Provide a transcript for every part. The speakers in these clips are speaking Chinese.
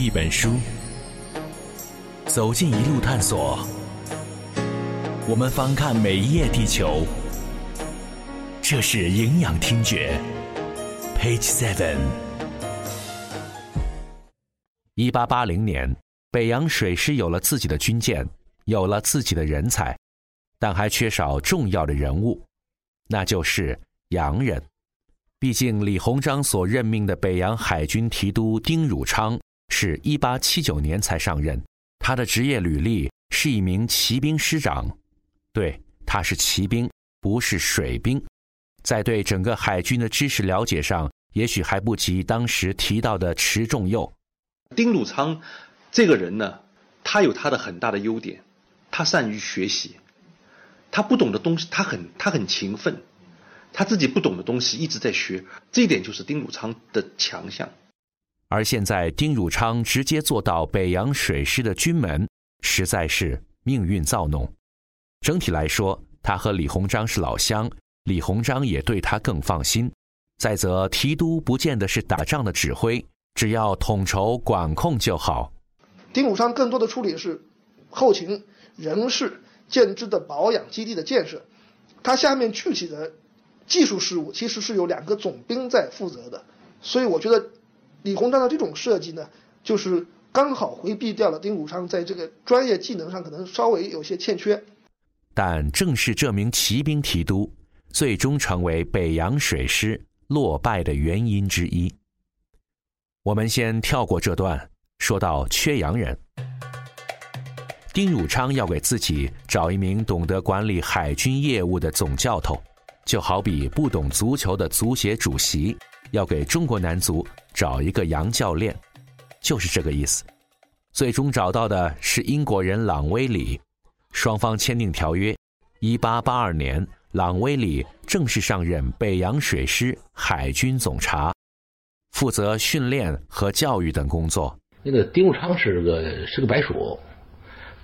一本书，走进一路探索。我们翻看每一页地球，这是营养听觉。Page Seven。一八八零年，北洋水师有了自己的军舰，有了自己的人才，但还缺少重要的人物，那就是洋人。毕竟，李鸿章所任命的北洋海军提督丁汝昌是一八七九年才上任，他的职业履历是一名骑兵师长，对，他是骑兵，不是水兵，在对整个海军的知识了解上，也许还不及当时提到的迟仲佑。丁汝昌这个人呢，他有他的很大的优点，他善于学习，他不懂的东西，他很他很勤奋。他自己不懂的东西一直在学，这一点就是丁汝昌的强项。而现在，丁汝昌直接做到北洋水师的军门，实在是命运造弄。整体来说，他和李鸿章是老乡，李鸿章也对他更放心。再则，提督不见得是打仗的指挥，只要统筹管控就好。丁汝昌更多的处理是后勤、人事、建制的保养、基地的建设，他下面具体的。技术事务其实是有两个总兵在负责的，所以我觉得李鸿章的这种设计呢，就是刚好回避掉了丁汝昌在这个专业技能上可能稍微有些欠缺。但正是这名骑兵提督，最终成为北洋水师落败的原因之一。我们先跳过这段，说到缺洋人，丁汝昌要给自己找一名懂得管理海军业务的总教头。就好比不懂足球的足协主席要给中国男足找一个洋教练，就是这个意思。最终找到的是英国人朗威里，双方签订条约。一八八二年，朗威里正式上任北洋水师海军总察，负责训练和教育等工作。那个丁汝昌是个是个白鼠，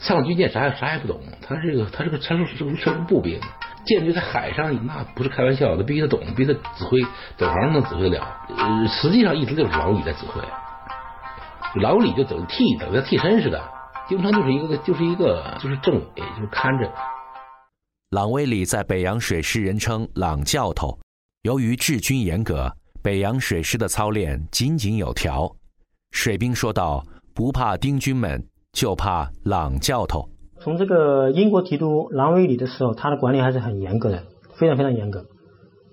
上军舰啥啥也不懂，他是个他是个他是是个是个步兵。舰队在海上，那不是开玩笑，他必须得懂，必须得指挥，走行能指挥得了。呃，实际上一直就是老李在指挥，老李就等于替，等于替身似的。经常就是一个，就是一个，就是政委，就是看着。朗威里在北洋水师人称“朗教头”，由于治军严格，北洋水师的操练井井有条。水兵说道：“不怕丁军们，就怕朗教头。”从这个英国提督郎威里的时候，他的管理还是很严格的，非常非常严格。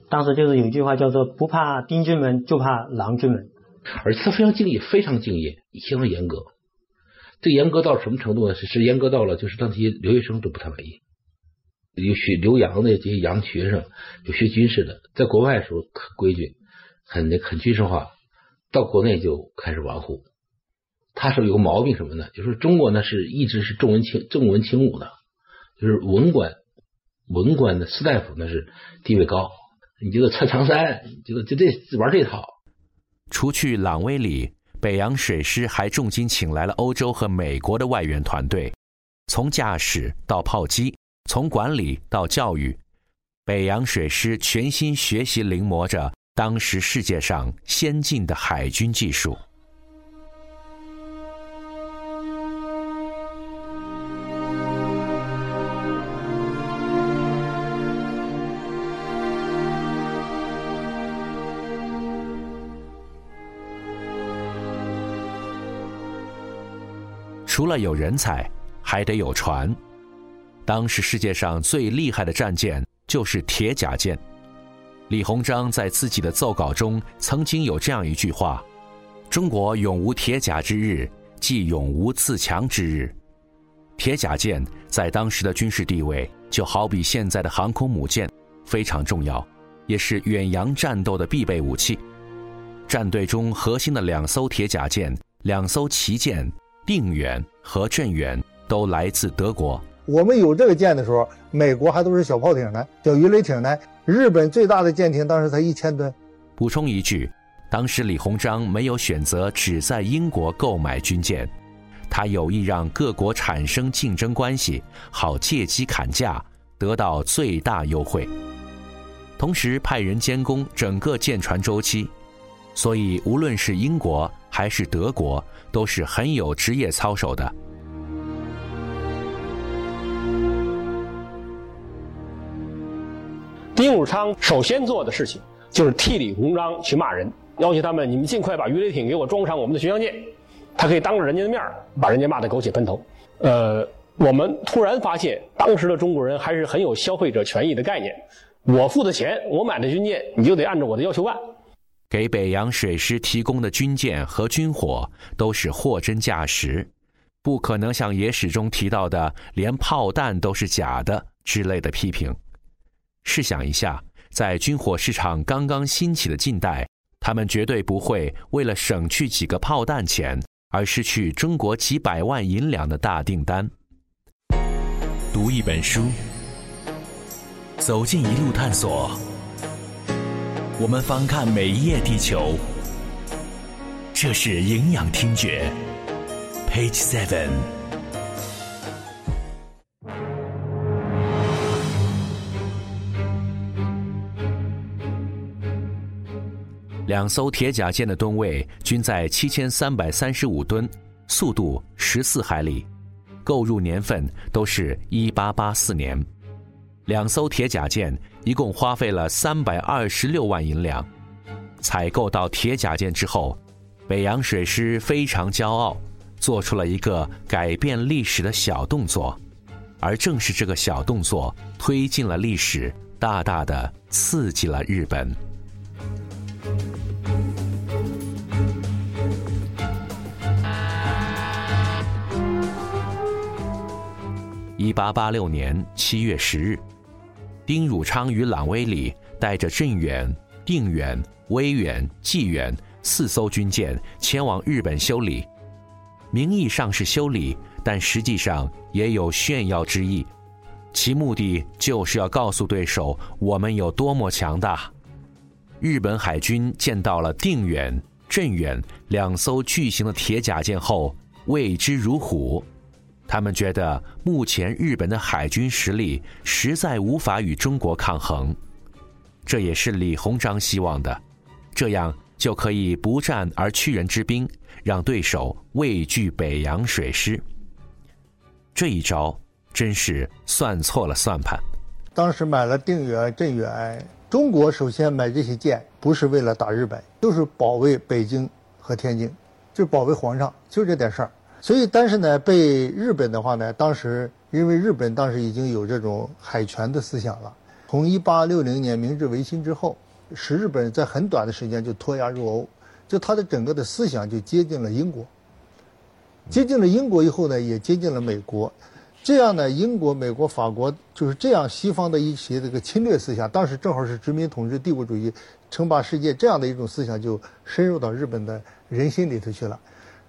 当时就是有一句话叫做“不怕丁军门，就怕郎军门”。而且他非常敬业，非常敬业，相当严格。这严格到什么程度呢？是是严格到了，就是让这些留学生都不太满意。有学留洋的这些洋学生，有学军事的，在国外的时候很规矩，很很军事化，到国内就开始玩忽。他是有个毛病什么呢？就是中国呢是一直是重文轻重文轻武的，就是文官文官的士大夫那是地位高，你就得穿长衫，就就这玩这套。除去朗威里，北洋水师还重金请来了欧洲和美国的外援团队，从驾驶到炮击，从管理到教育，北洋水师全心学习临摹着当时世界上先进的海军技术。除了有人才，还得有船。当时世界上最厉害的战舰就是铁甲舰。李鸿章在自己的奏稿中曾经有这样一句话：“中国永无铁甲之日，即永无自强之日。”铁甲舰在当时的军事地位就好比现在的航空母舰，非常重要，也是远洋战斗的必备武器。战队中核心的两艘铁甲舰，两艘旗舰。定远和镇远都来自德国。我们有这个舰的时候，美国还都是小炮艇呢，小鱼雷艇呢。日本最大的舰艇当时才一千吨。补充一句，当时李鸿章没有选择只在英国购买军舰，他有意让各国产生竞争关系，好借机砍价，得到最大优惠。同时派人监工整个舰船周期，所以无论是英国。还是德国，都是很有职业操守的。丁汝昌首先做的事情就是替李鸿章去骂人，要求他们：你们尽快把鱼雷艇给我装上我们的巡洋舰。他可以当着人家的面把人家骂得狗血喷头。呃，我们突然发现，当时的中国人还是很有消费者权益的概念。我付的钱，我买的军舰，你就得按照我的要求办。给北洋水师提供的军舰和军火都是货真价实，不可能像野史中提到的连炮弹都是假的之类的批评。试想一下，在军火市场刚刚兴起的近代，他们绝对不会为了省去几个炮弹钱而失去中国几百万银两的大订单。读一本书，走进一路探索，我们翻看每一页地球。这是营养听觉，Page Seven。两艘铁甲舰的吨位均在七千三百三十五吨，速度十四海里，购入年份都是一八八四年。两艘铁甲舰一共花费了三百二十六万银两。采购到铁甲舰之后，北洋水师非常骄傲，做出了一个改变历史的小动作，而正是这个小动作推进了历史，大大的刺激了日本。一八八六年七月十日，丁汝昌与朗威里带着镇远、定远、威远、济远四艘军舰前往日本修理。名义上是修理，但实际上也有炫耀之意，其目的就是要告诉对手我们有多么强大。日本海军见到了定远、镇远两艘巨型的铁甲舰后，畏之如虎。他们觉得目前日本的海军实力实在无法与中国抗衡，这也是李鸿章希望的，这样就可以不战而屈人之兵，让对手畏惧北洋水师。这一招真是算错了算盘。当时买了定远、镇远，中国首先买这些舰不是为了打日本，就是保卫北京和天津，就保卫皇上，就这点事儿。所以，但是呢，被日本的话呢，当时因为日本当时已经有这种海权的思想了。从一八六零年明治维新之后，使日本在很短的时间就脱亚入欧，就他的整个的思想就接近了英国。接近了英国以后呢，也接近了美国。这样呢，英国、美国、法国就是这样西方的一些这个侵略思想，当时正好是殖民统治、帝国主义称霸世界这样的一种思想，就深入到日本的人心里头去了。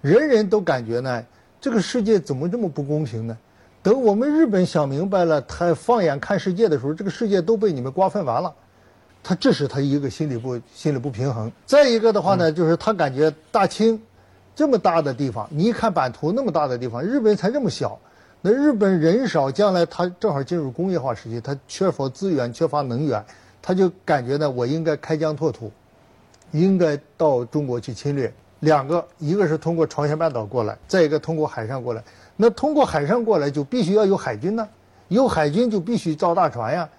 人人都感觉呢，这个世界怎么这么不公平呢？等我们日本想明白了，他放眼看世界的时候，这个世界都被你们瓜分完了。他这是他一个心理不心理不平衡。再一个的话呢，就是他感觉大清这么大的地方，你一看版图那么大的地方，日本才这么小。那日本人少，将来他正好进入工业化时期，他缺乏资源，缺乏能源，他就感觉呢，我应该开疆拓土，应该到中国去侵略。两个，一个是通过朝鲜半岛过来，再一个通过海上过来。那通过海上过来就必须要有海军呢，有海军就必须造大船呀。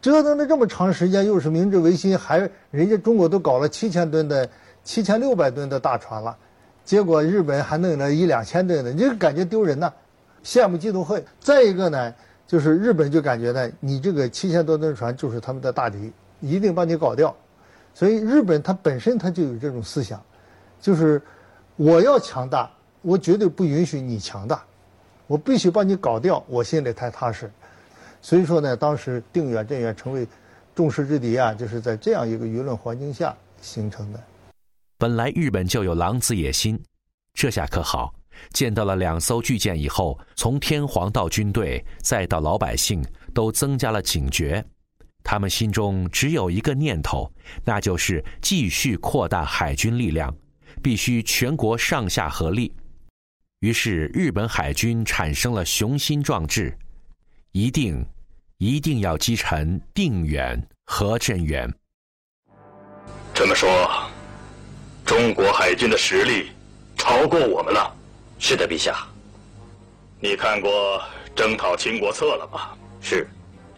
折腾了这么长时间，又是明治维新，还人家中国都搞了七千吨的、七千六百吨的大船了，结果日本还弄了一两千吨的，你就感觉丢人呐，羡慕嫉妒恨。再一个呢，就是日本就感觉呢，你这个七千多吨船就是他们的大敌，一定把你搞掉。所以日本它本身它就有这种思想。就是我要强大，我绝对不允许你强大，我必须把你搞掉，我心里才踏实。所以说呢，当时定远镇远成为众矢之的啊，就是在这样一个舆论环境下形成的。本来日本就有狼子野心，这下可好，见到了两艘巨舰以后，从天皇到军队再到老百姓，都增加了警觉。他们心中只有一个念头，那就是继续扩大海军力量。必须全国上下合力，于是日本海军产生了雄心壮志，一定一定要击沉定远和镇远。这么说，中国海军的实力超过我们了。是的，陛下。你看过《征讨秦国策》了吗？是。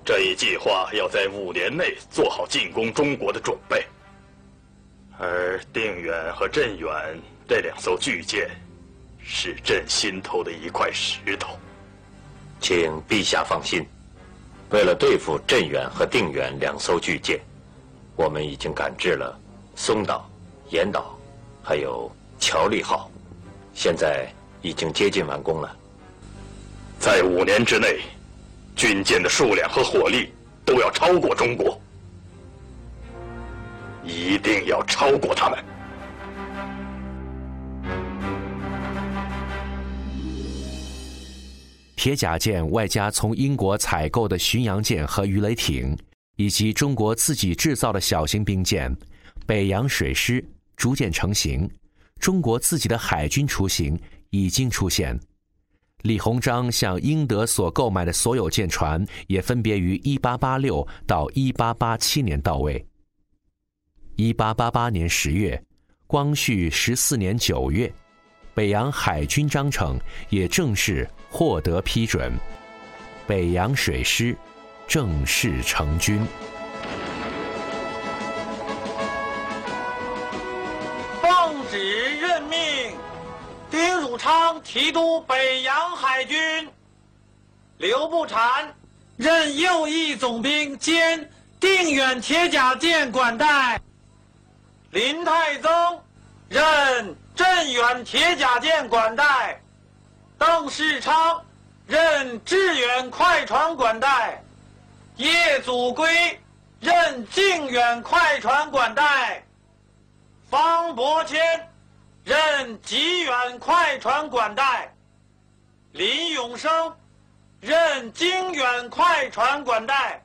这一计划要在五年内做好进攻中国的准备。而定远和镇远这两艘巨舰，是朕心头的一块石头。请陛下放心，为了对付镇远和定远两艘巨舰，我们已经赶制了松岛、岩岛，还有乔利号，现在已经接近完工了。在五年之内，军舰的数量和火力都要超过中国。一定要超过他们。铁甲舰外加从英国采购的巡洋舰和鱼雷艇，以及中国自己制造的小型兵舰，北洋水师逐渐成型。中国自己的海军雏形已经出现。李鸿章向英德所购买的所有舰船，也分别于1886到1887年到位。一八八八年十月，光绪十四年九月，北洋海军章程也正式获得批准，北洋水师正式成军。奉旨任命丁汝昌提督北洋海军，刘步蟾任右翼总兵兼定远铁甲舰管带。林太宗任镇远铁甲舰管带，邓世昌任致远快船管带，叶祖圭任靖远快船管带，方伯谦任吉远快船管带，林永生任京远快船管带，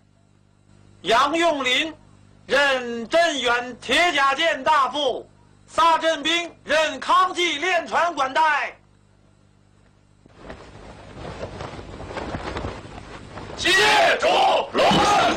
杨用林。任镇远铁甲舰大副，萨镇兵任康济练船管带。谢主隆恩。